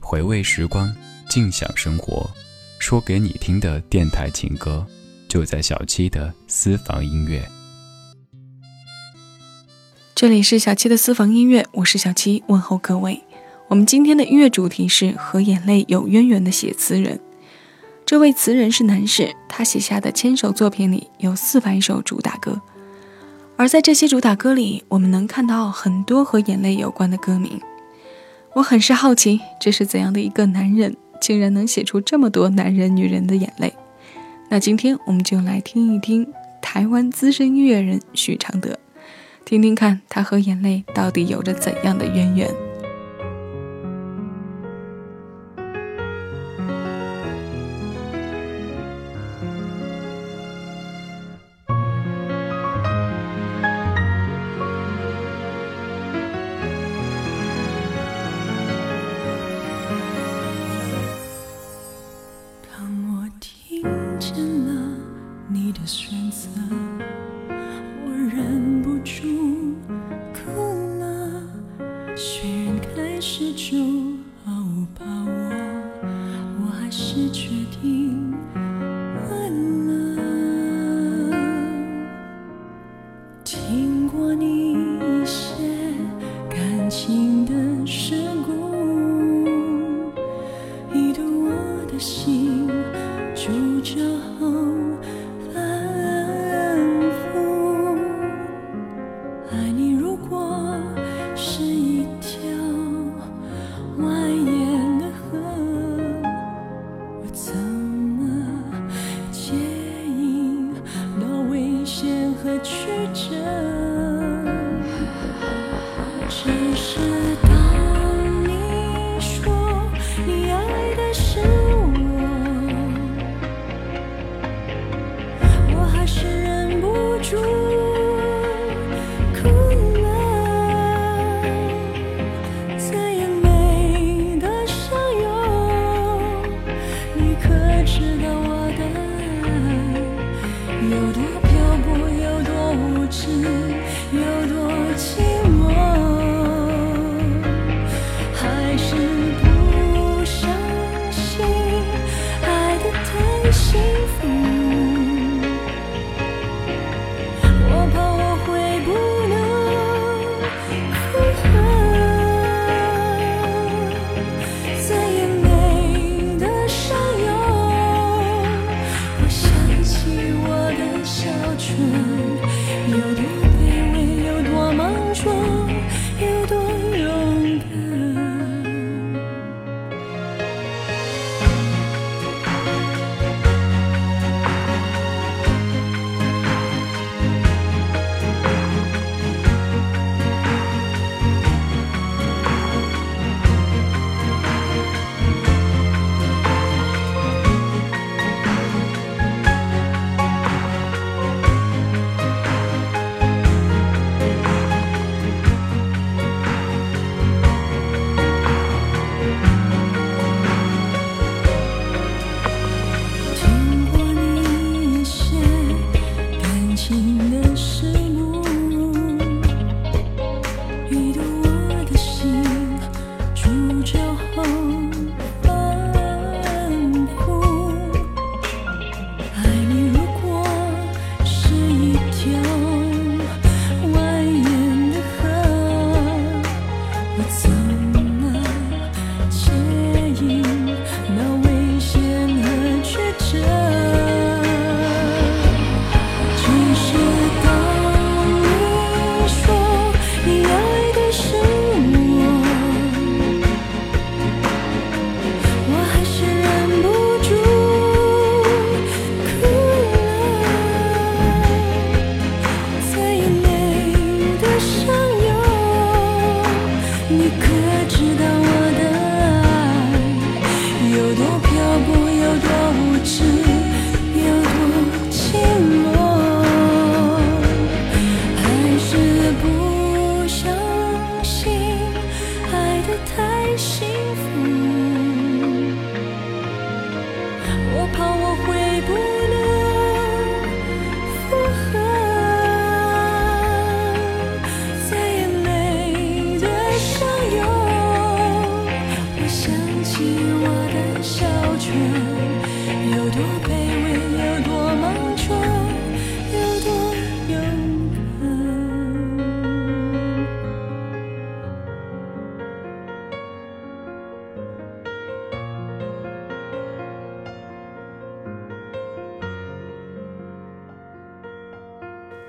回味时光，静享生活，说给你听的电台情歌，就在小七的私房音乐。这里是小七的私房音乐，我是小七，问候各位。我们今天的音乐主题是和眼泪有渊源的写词人。这位词人是男士，他写下的千首作品里有四百首主打歌，而在这些主打歌里，我们能看到很多和眼泪有关的歌名。我很是好奇，这是怎样的一个男人，竟然能写出这么多男人、女人的眼泪？那今天我们就来听一听台湾资深音乐人许常德，听听看他和眼泪到底有着怎样的渊源。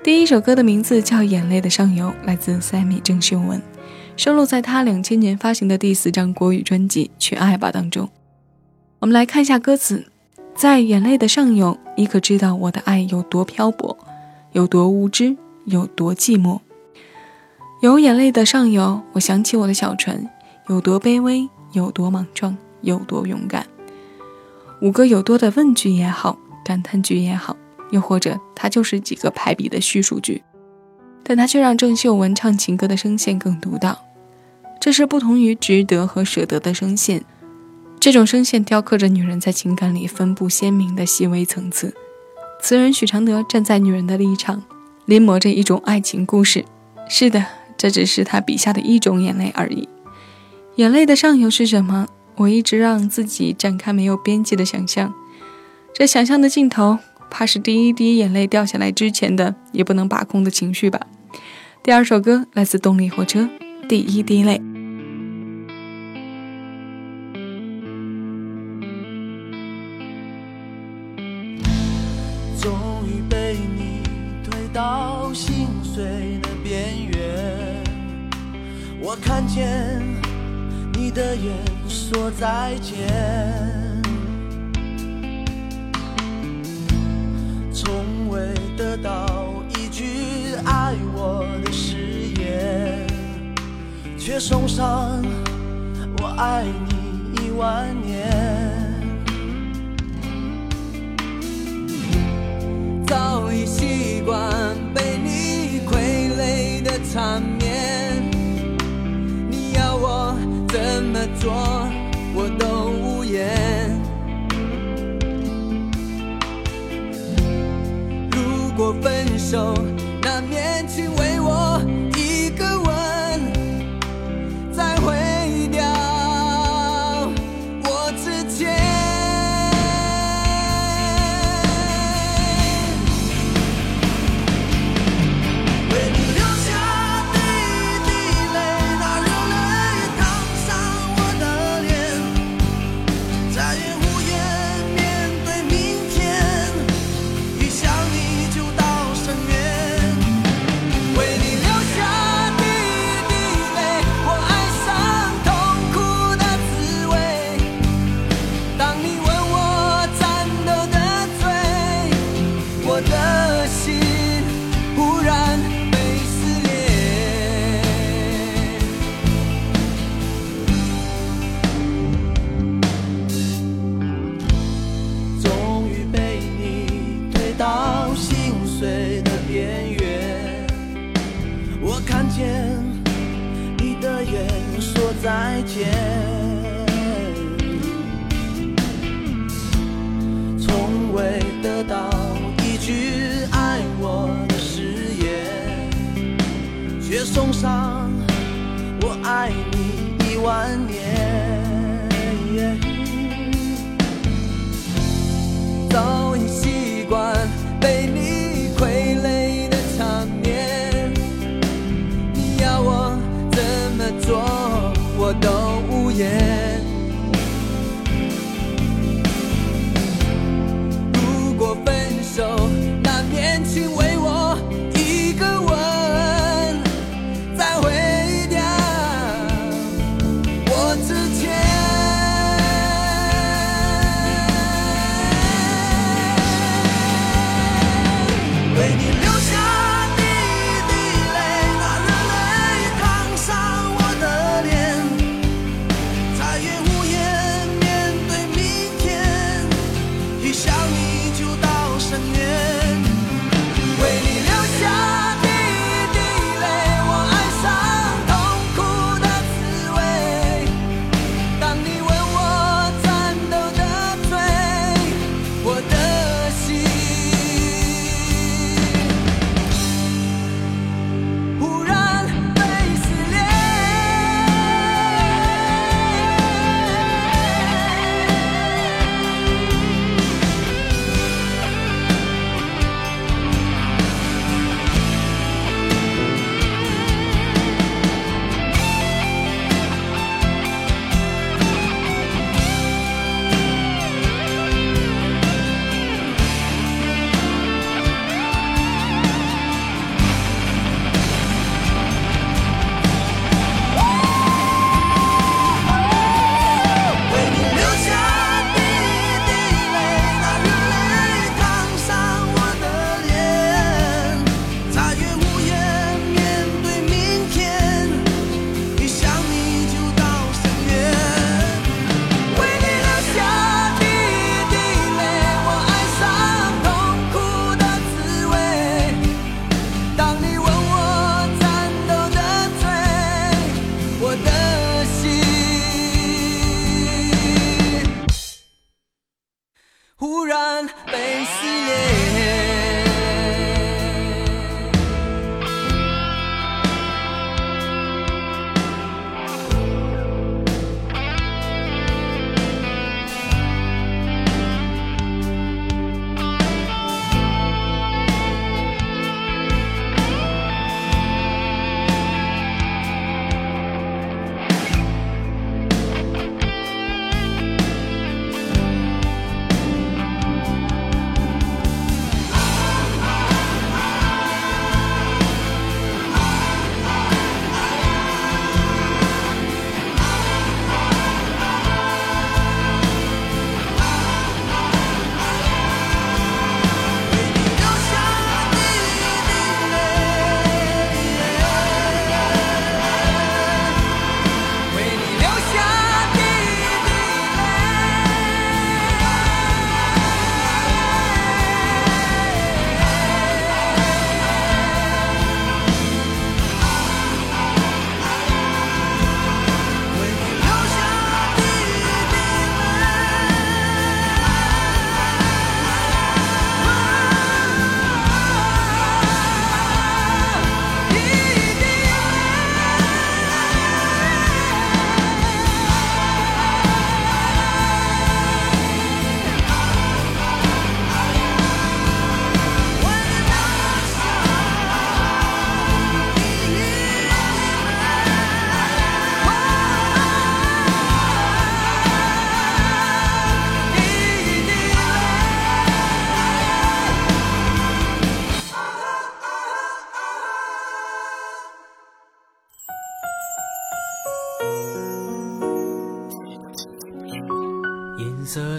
第一首歌的名字叫《眼泪的上游》，来自 Sammy 郑秀文，收录在他两千年发行的第四张国语专辑《去爱吧》当中。我们来看一下歌词：在眼泪的上游，你可知道我的爱有多漂泊，有多无知，有多寂寞？有眼泪的上游，我想起我的小船，有多卑微，有多莽撞，有多勇敢。五个有多的问句也好，感叹句也好。又或者，它就是几个排比的叙述句，但它却让郑秀文唱情歌的声线更独到。这是不同于值得和舍得的声线，这种声线雕刻着女人在情感里分布鲜明的细微层次。词人许常德站在女人的立场，临摹着一种爱情故事。是的，这只是他笔下的一种眼泪而已。眼泪的上游是什么？我一直让自己展开没有边际的想象，这想象的尽头。怕是第一滴眼泪掉下来之前的也不能把控的情绪吧。第二首歌来自动力火车，《第一滴泪》。终于被你推到心碎的边缘，我看见你的眼说再见。为得到一句爱我的誓言，却送上我爱你一万年。早已习惯被你傀儡的缠绵，你要我怎么做，手，爱你一万年。早已习惯被你傀儡的场面，你要我怎么做，我都无言。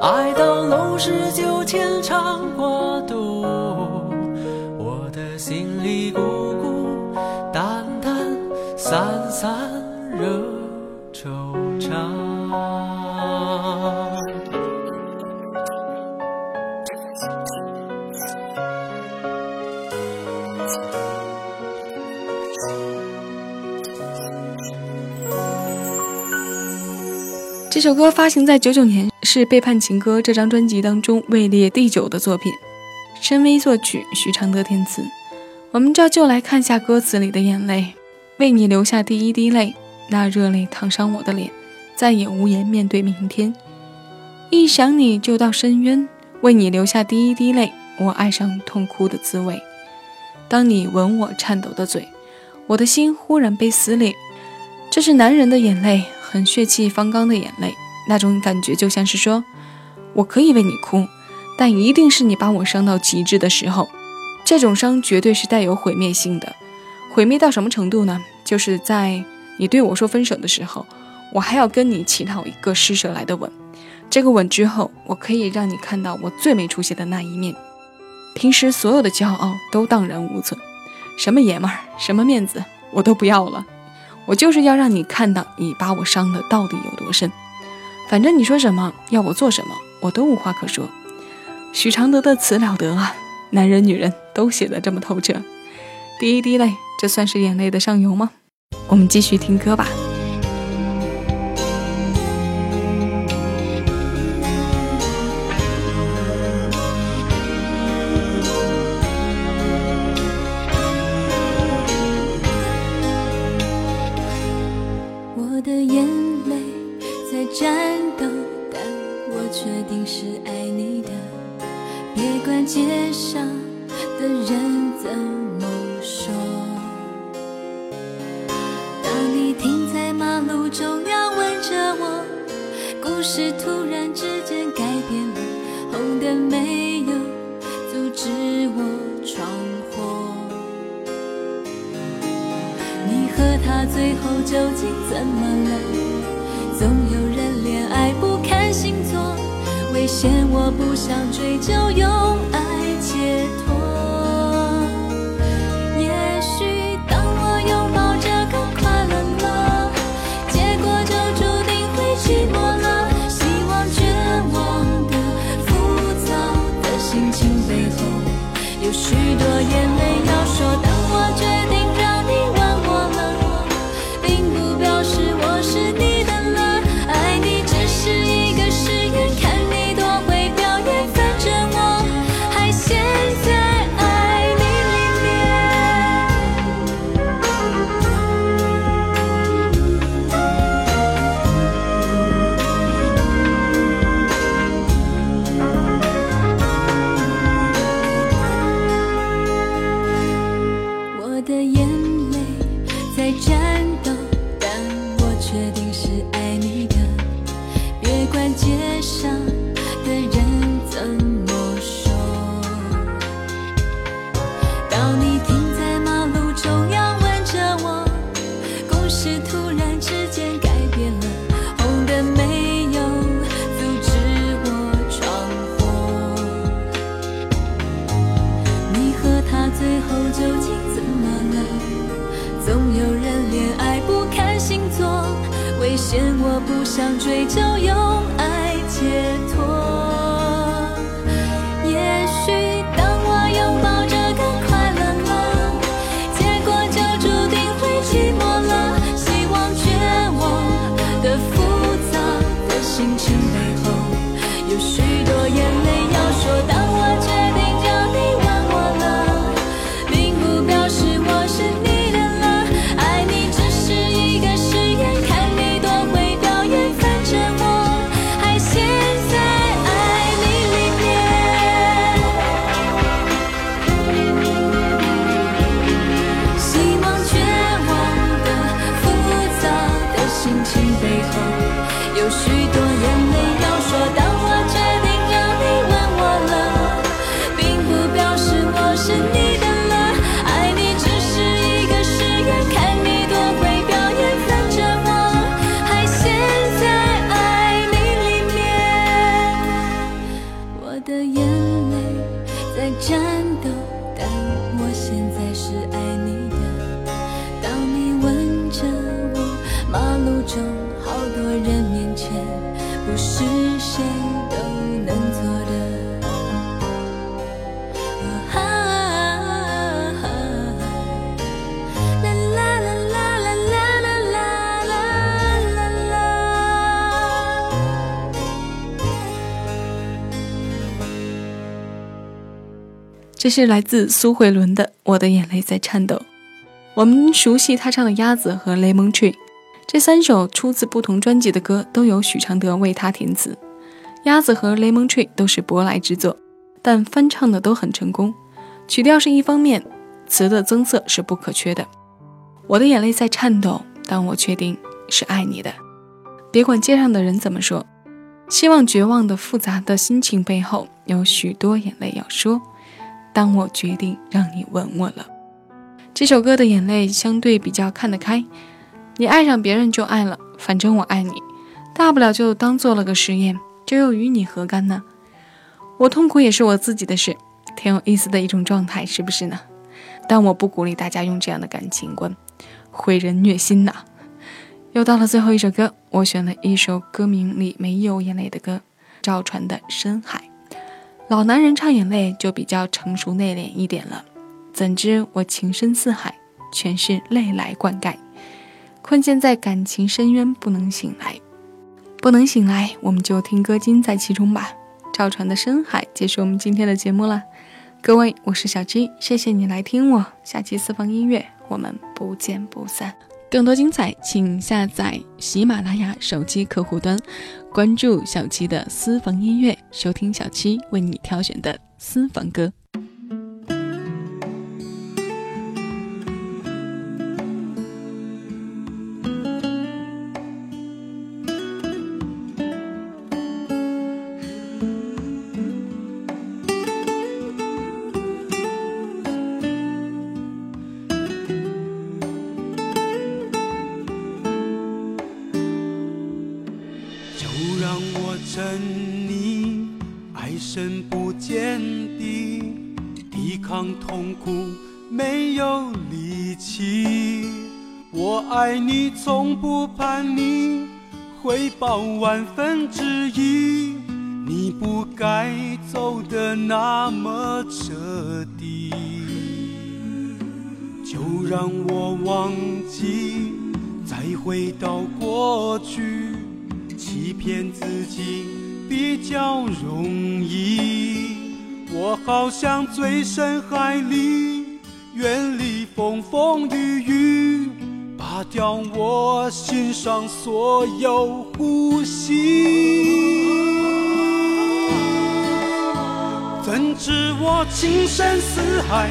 爱到浓时就牵肠挂肚，我的心里孤孤单单，散散。这首歌发行在九九年，是《背叛情歌》这张专辑当中位列第九的作品。申威作曲，许常德填词。我们这就来看下歌词里的眼泪：为你流下第一滴泪，那热泪烫伤我的脸，再也无颜面对明天。一想你就到深渊，为你流下第一滴泪，我爱上痛哭的滋味。当你吻我颤抖的嘴，我的心忽然被撕裂。这是男人的眼泪。很血气方刚的眼泪，那种感觉就像是说，我可以为你哭，但一定是你把我伤到极致的时候。这种伤绝对是带有毁灭性的，毁灭到什么程度呢？就是在你对我说分手的时候，我还要跟你乞讨一个施舍来的吻。这个吻之后，我可以让你看到我最没出息的那一面。平时所有的骄傲都荡然无存，什么爷们儿，什么面子，我都不要了。我就是要让你看到你把我伤的到底有多深，反正你说什么要我做什么，我都无话可说。许常德的词了得啊，男人女人都写得这么透彻。第一滴泪，这算是眼泪的上游吗？我们继续听歌吧。是突然之间改变了，红灯没有阻止我闯祸。你和他最后究竟怎么了？总有人恋爱不看星座，危险我不想追究，用爱许多眼泪见我不想追究，有这是来自苏慧伦的《我的眼泪在颤抖》。我们熟悉她唱的《鸭子》和《Lemon Tree》，这三首出自不同专辑的歌都由许常德为她填词。《鸭子》和《Lemon Tree》都是舶来之作，但翻唱的都很成功。曲调是一方面，词的增色是不可缺的。我的眼泪在颤抖，但我确定是爱你的。别管街上的人怎么说，希望绝望的复杂的心情背后有许多眼泪要说。当我决定让你吻我了，这首歌的眼泪相对比较看得开。你爱上别人就爱了，反正我爱你，大不了就当做了个实验，这又与你何干呢？我痛苦也是我自己的事，挺有意思的一种状态，是不是呢？但我不鼓励大家用这样的感情观，毁人虐心呐。又到了最后一首歌，我选了一首歌名里没有眼泪的歌，赵传的《深海》。老男人唱眼泪就比较成熟内敛一点了，怎知我情深似海，全是泪来灌溉，困陷在感情深渊不能醒来，不能醒来，我们就听歌金在其中吧。赵传的《深海》结束我们今天的节目了，各位，我是小七，谢谢你来听我，下期私房音乐我们不见不散。更多精彩，请下载喜马拉雅手机客户端，关注小七的私房音乐，收听小七为你挑选的私房歌。没有力气。我爱你从不叛逆，回报万分之一。你不该走的那么彻底，就让我忘记，再回到过去。欺骗自己比较容易，我好像醉深海里，远离风风雨雨，拔掉我心上所有呼吸。怎知我情深似海，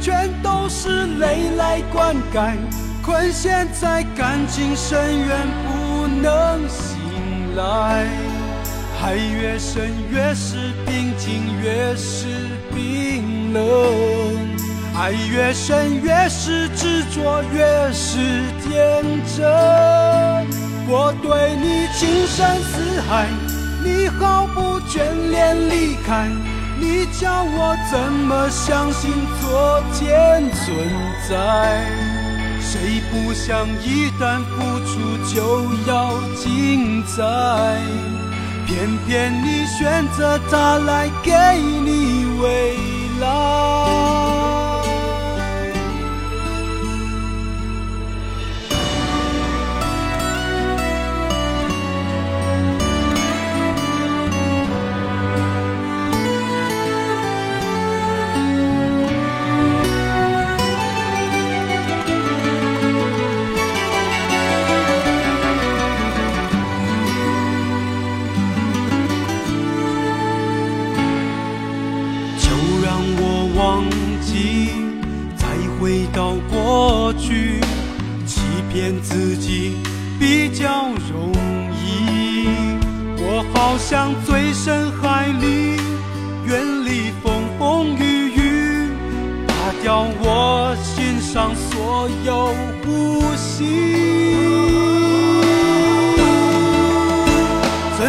全都是泪来灌溉，困陷在感情深渊不能醒来。海越深越是平静，越是冰冷；爱越深越是执着，越是天真。我对你情深似海，你毫不眷恋离开。你叫我怎么相信昨天存在？谁不想一旦付出就要精彩？偏偏你选择他来给你未来。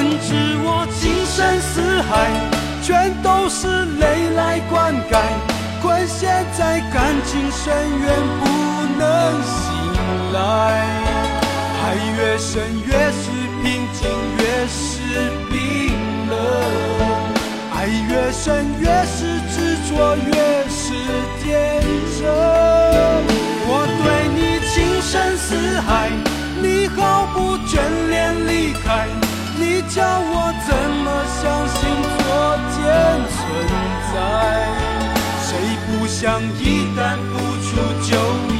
怎知我情深似海，全都是泪来灌溉，困陷在感情深渊不能醒来。爱越深越是平静，越是冰冷；爱越深越是执着，越是天真。我对你情深似海，你毫不眷恋离开，叫我怎么相信昨天存在？谁不想一旦付出就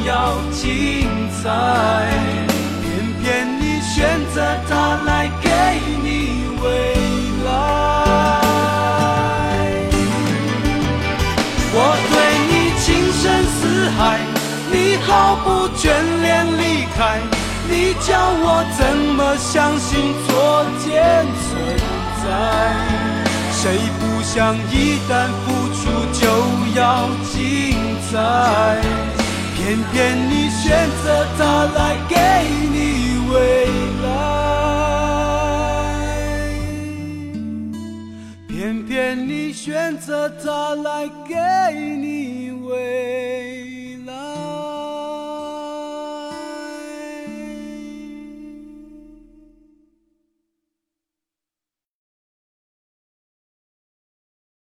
要精彩？偏偏你选择他来给你未来。我对你情深似海，你毫不眷恋离开，你叫我怎么相信昨天存在？谁不想一旦付出就要精彩？偏偏你选择他来给你未来，偏偏你选择他来给你未